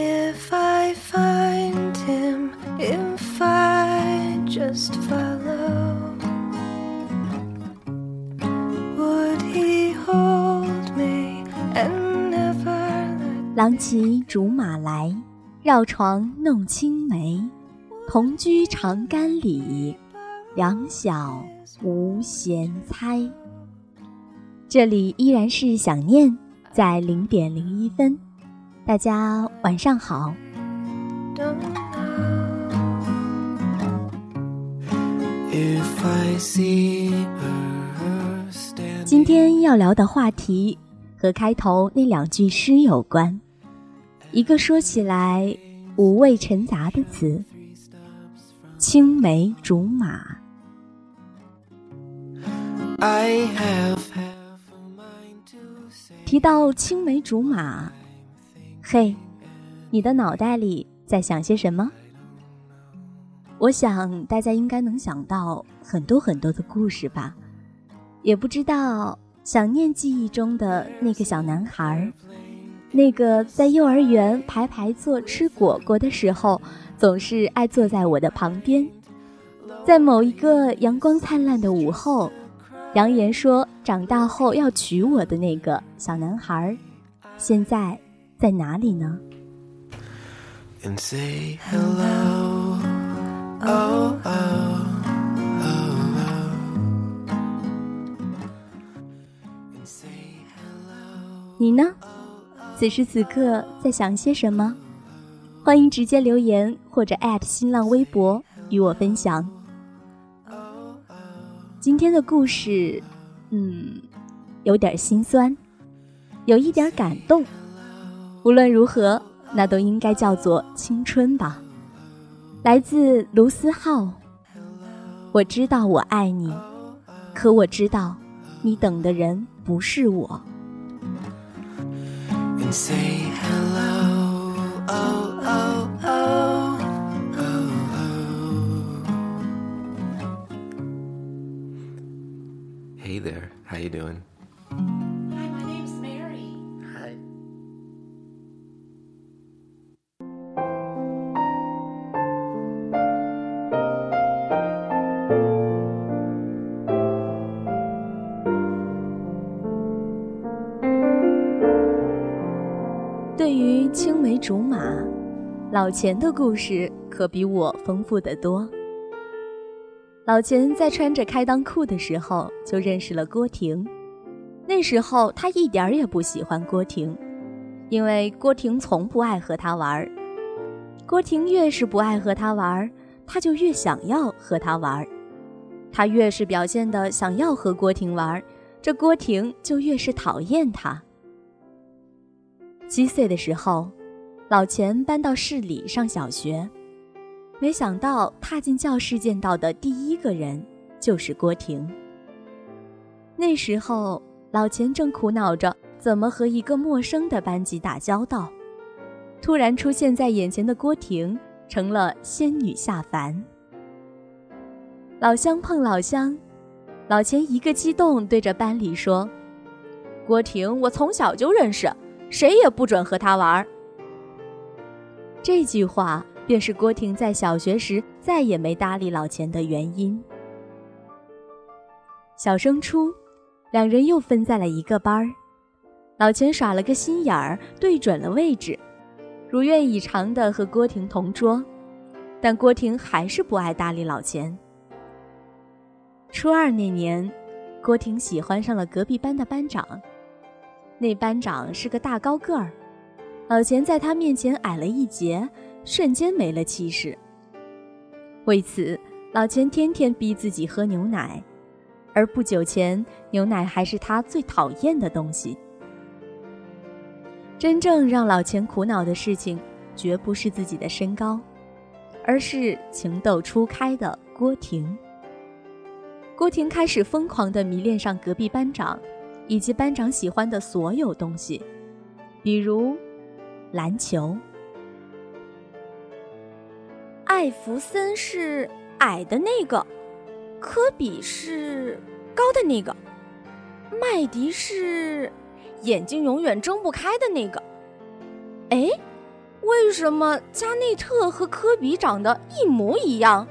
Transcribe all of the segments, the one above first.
If I find him, if I just follow, would he hold me and never let 郎骑竹马来，绕床弄青梅。同居长干里，两小无嫌猜。这里依然是想念，在零点零一分。大家晚上好。今天要聊的话题和开头那两句诗有关，一个说起来五味陈杂的词，青梅竹马。提到青梅竹马。嘿，你的脑袋里在想些什么？我想大家应该能想到很多很多的故事吧。也不知道想念记忆中的那个小男孩，那个在幼儿园排排坐吃果果的时候，总是爱坐在我的旁边。在某一个阳光灿烂的午后，扬言说长大后要娶我的那个小男孩，现在在哪里呢？and say hello. Oh, oh, oh, oh. 你呢？此时此刻在想些什么？欢迎直接留言或者艾特新浪微博与我分享。今天的故事，嗯，有点心酸，有一点感动。无论如何，那都应该叫做青春吧。来自卢思浩。我知道我爱你，可我知道，你等的人不是我。And say hello. Oh, oh, oh, oh, oh. Hey there. How you doing? 老钱的故事可比我丰富得多。老钱在穿着开裆裤的时候就认识了郭婷，那时候他一点儿也不喜欢郭婷，因为郭婷从不爱和他玩儿。郭婷越是不爱和他玩儿，他就越想要和他玩儿。他越是表现的想要和郭婷玩儿，这郭婷就越是讨厌他。七岁的时候，老钱搬到市里上小学，没想到踏进教室见到的第一个人就是郭婷。那时候，老钱正苦恼着怎么和一个陌生的班级打交道，突然出现在眼前的郭婷成了仙女下凡。老乡碰老乡，老钱一个激动，对着班里说：“郭婷，我从小就认识。”谁也不准和他玩儿。这句话便是郭婷在小学时再也没搭理老钱的原因。小升初，两人又分在了一个班儿。老钱耍了个心眼儿，对准了位置，如愿以偿的和郭婷同桌，但郭婷还是不爱搭理老钱。初二那年，郭婷喜欢上了隔壁班的班长。那班长是个大高个儿，老钱在他面前矮了一截，瞬间没了气势。为此，老钱天天逼自己喝牛奶，而不久前，牛奶还是他最讨厌的东西。真正让老钱苦恼的事情，绝不是自己的身高，而是情窦初开的郭婷。郭婷开始疯狂地迷恋上隔壁班长，以及班长喜欢的所有东西，比如篮球。艾弗森是矮的那个，科比是高的那个，麦迪是眼睛永远睁不开的那个。哎，为什么加内特和科比长得一模一样？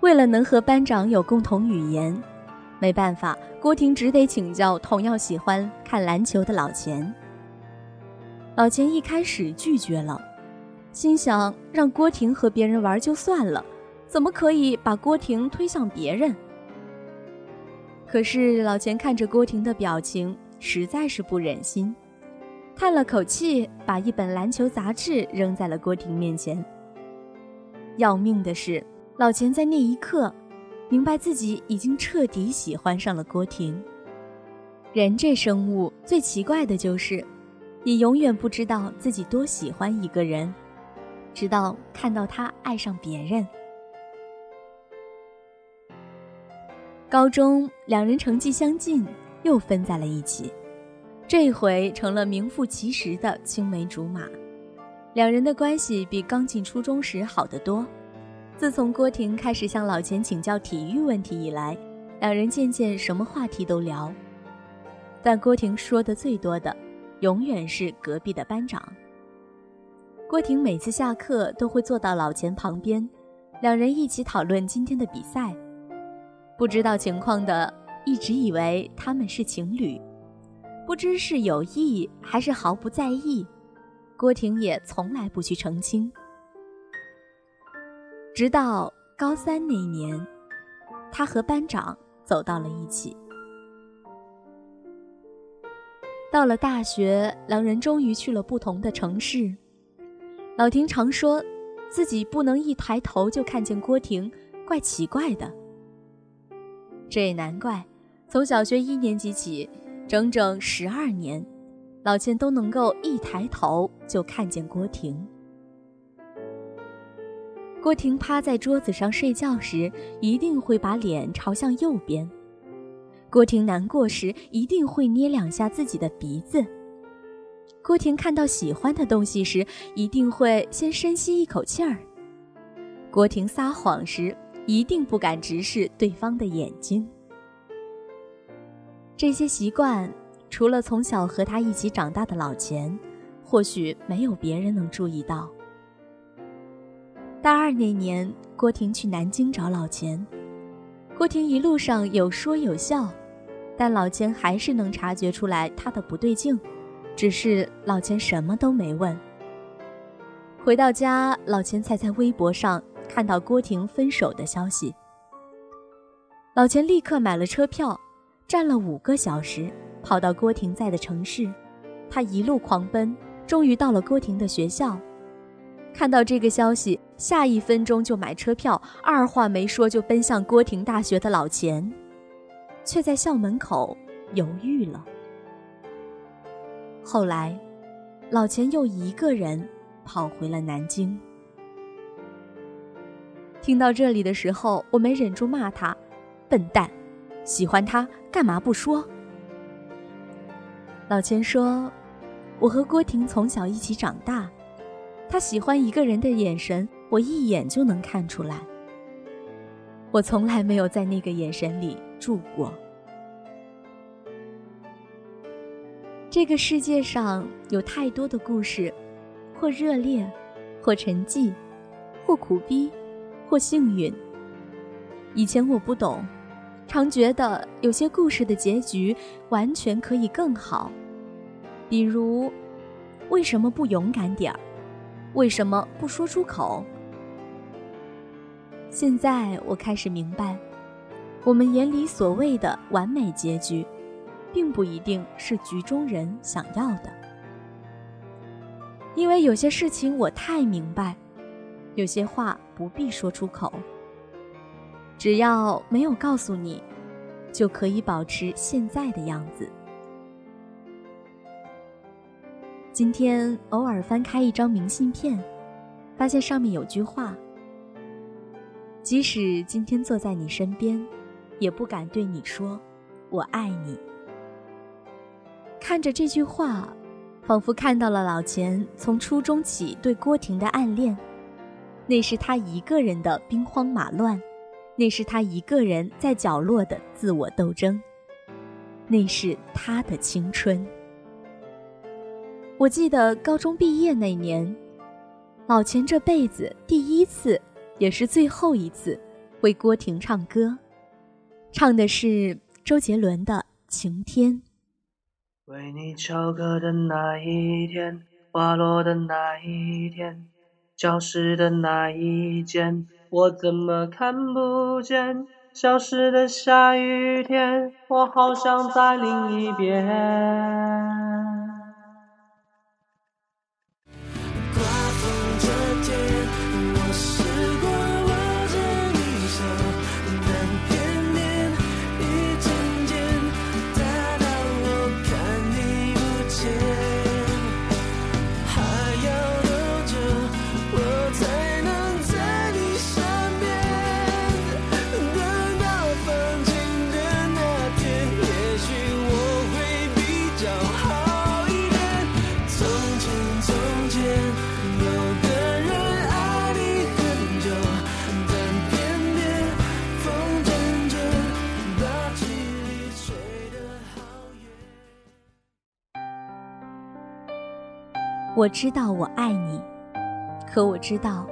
为了能和班长有共同语言，没办法，郭婷只得请教同样喜欢看篮球的老钱。老钱一开始拒绝了，心想让郭婷和别人玩就算了，怎么可以把郭婷推向别人？可是老钱看着郭婷的表情，实在是不忍心，叹了口气，把一本篮球杂志扔在了郭婷面前。要命的是。老钱在那一刻，明白自己已经彻底喜欢上了郭婷。人这生物最奇怪的就是，你永远不知道自己多喜欢一个人，直到看到他爱上别人。高中两人成绩相近，又分在了一起，这回成了名副其实的青梅竹马。两人的关系比刚进初中时好得多。自从郭婷开始向老钱请教体育问题以来，两人渐渐什么话题都聊。但郭婷说的最多的，永远是隔壁的班长。郭婷每次下课都会坐到老钱旁边，两人一起讨论今天的比赛。不知道情况的一直以为他们是情侣，不知是有意还是毫不在意，郭婷也从来不去澄清。直到高三那年，他和班长走到了一起。到了大学，两人终于去了不同的城市。老婷常说，自己不能一抬头就看见郭婷，怪奇怪的。这也难怪，从小学一年级起，整整十二年，老钱都能够一抬头就看见郭婷。郭婷趴在桌子上睡觉时，一定会把脸朝向右边；郭婷难过时，一定会捏两下自己的鼻子；郭婷看到喜欢的东西时，一定会先深吸一口气儿；郭婷撒谎时，一定不敢直视对方的眼睛。这些习惯，除了从小和他一起长大的老钱，或许没有别人能注意到。大二那年，郭婷去南京找老钱。郭婷一路上有说有笑，但老钱还是能察觉出来他的不对劲，只是老钱什么都没问。回到家，老钱才在微博上看到郭婷分手的消息。老钱立刻买了车票，站了五个小时，跑到郭婷在的城市。他一路狂奔，终于到了郭婷的学校。看到这个消息，下一分钟就买车票，二话没说就奔向郭婷大学的老钱，却在校门口犹豫了。后来，老钱又一个人跑回了南京。听到这里的时候，我没忍住骂他：“笨蛋，喜欢他干嘛不说？”老钱说：“我和郭婷从小一起长大。”他喜欢一个人的眼神，我一眼就能看出来。我从来没有在那个眼神里住过。这个世界上有太多的故事，或热烈，或沉寂，或苦逼，或幸运。以前我不懂，常觉得有些故事的结局完全可以更好，比如，为什么不勇敢点儿？为什么不说出口？现在我开始明白，我们眼里所谓的完美结局，并不一定是局中人想要的。因为有些事情我太明白，有些话不必说出口，只要没有告诉你，就可以保持现在的样子。今天偶尔翻开一张明信片，发现上面有句话：“即使今天坐在你身边，也不敢对你说‘我爱你’。”看着这句话，仿佛看到了老钱从初中起对郭婷的暗恋。那是他一个人的兵荒马乱。那是他一个人在角落的自我斗争，那是他的青春。我记得高中毕业那年，老钱这辈子第一次，也是最后一次，为郭婷唱歌，唱的是周杰伦的《晴天》。为你翘课的那一天，花落的那一天，教室的那一间。我怎么看不见消失的下雨天？我好想在另一边。我知道我爱你，可我知道，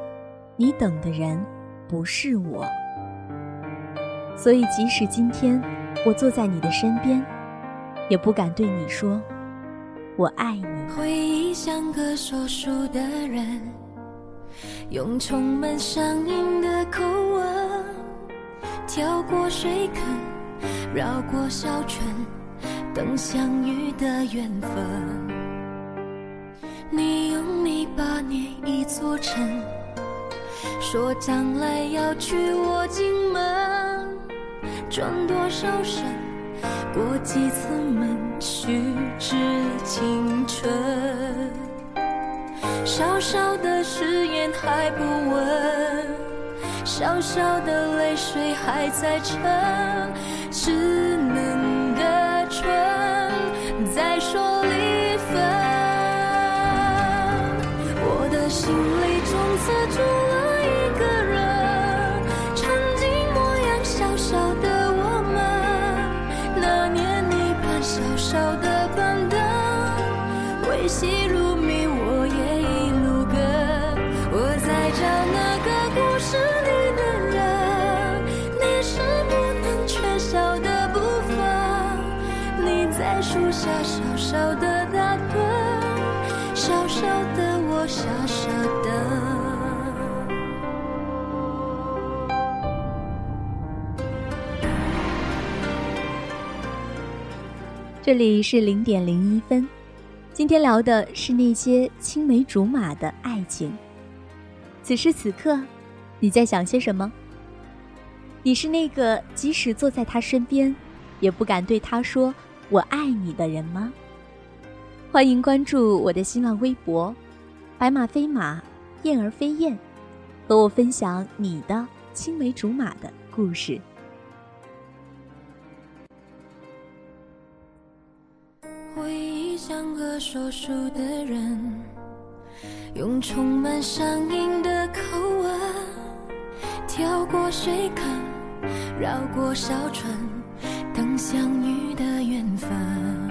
你等的人不是我。所以，即使今天我坐在你的身边，也不敢对你说“我爱你”。回忆像个说书的人，用充满乡音的口吻，跳过水坑，绕过小村，等相遇的缘分。一座城，说将来要娶我进门，转多少身，过几次门，虚掷青春。小小的誓言还不稳，小小的泪水还在撑，稚嫩的唇在说。少的打盹，小小的我傻傻的。这里是零点零一分，今天聊的是那些青梅竹马的爱情。此时此刻，你在想些什么？你是那个即使坐在他身边，也不敢对他说“我爱你”的人吗？欢迎关注我的新浪微博“白马飞马，燕儿飞燕”，和我分享你的青梅竹马的故事。回忆像个说书的人，用充满乡音的口吻，跳过水坑，绕过小船，等相遇的缘分。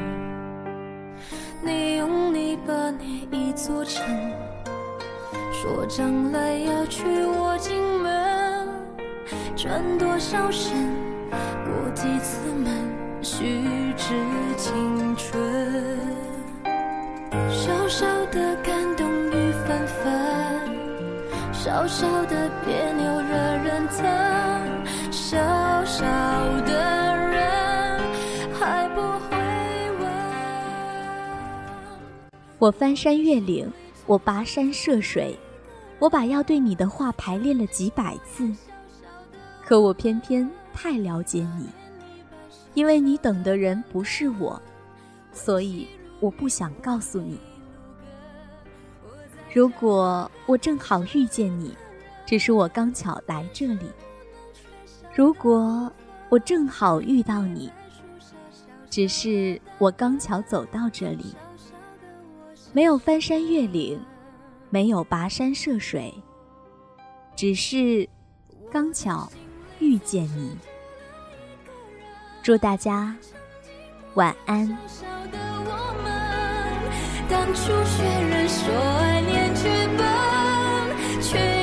你一座城，说将来要娶我进门，转多少身，过几次门，虚掷青春。小小的感动雨纷纷，小小的别我翻山越岭，我跋山涉水，我把要对你的话排练了几百次，可我偏偏太了解你，因为你等的人不是我，所以我不想告诉你。如果我正好遇见你，只是我刚巧来这里；如果我正好遇到你，只是我刚巧走到这里。没有翻山越岭，没有跋山涉水，只是刚巧。遇见你，祝大家晚安。当初学人说爱念剧本，却要等你发音却不准。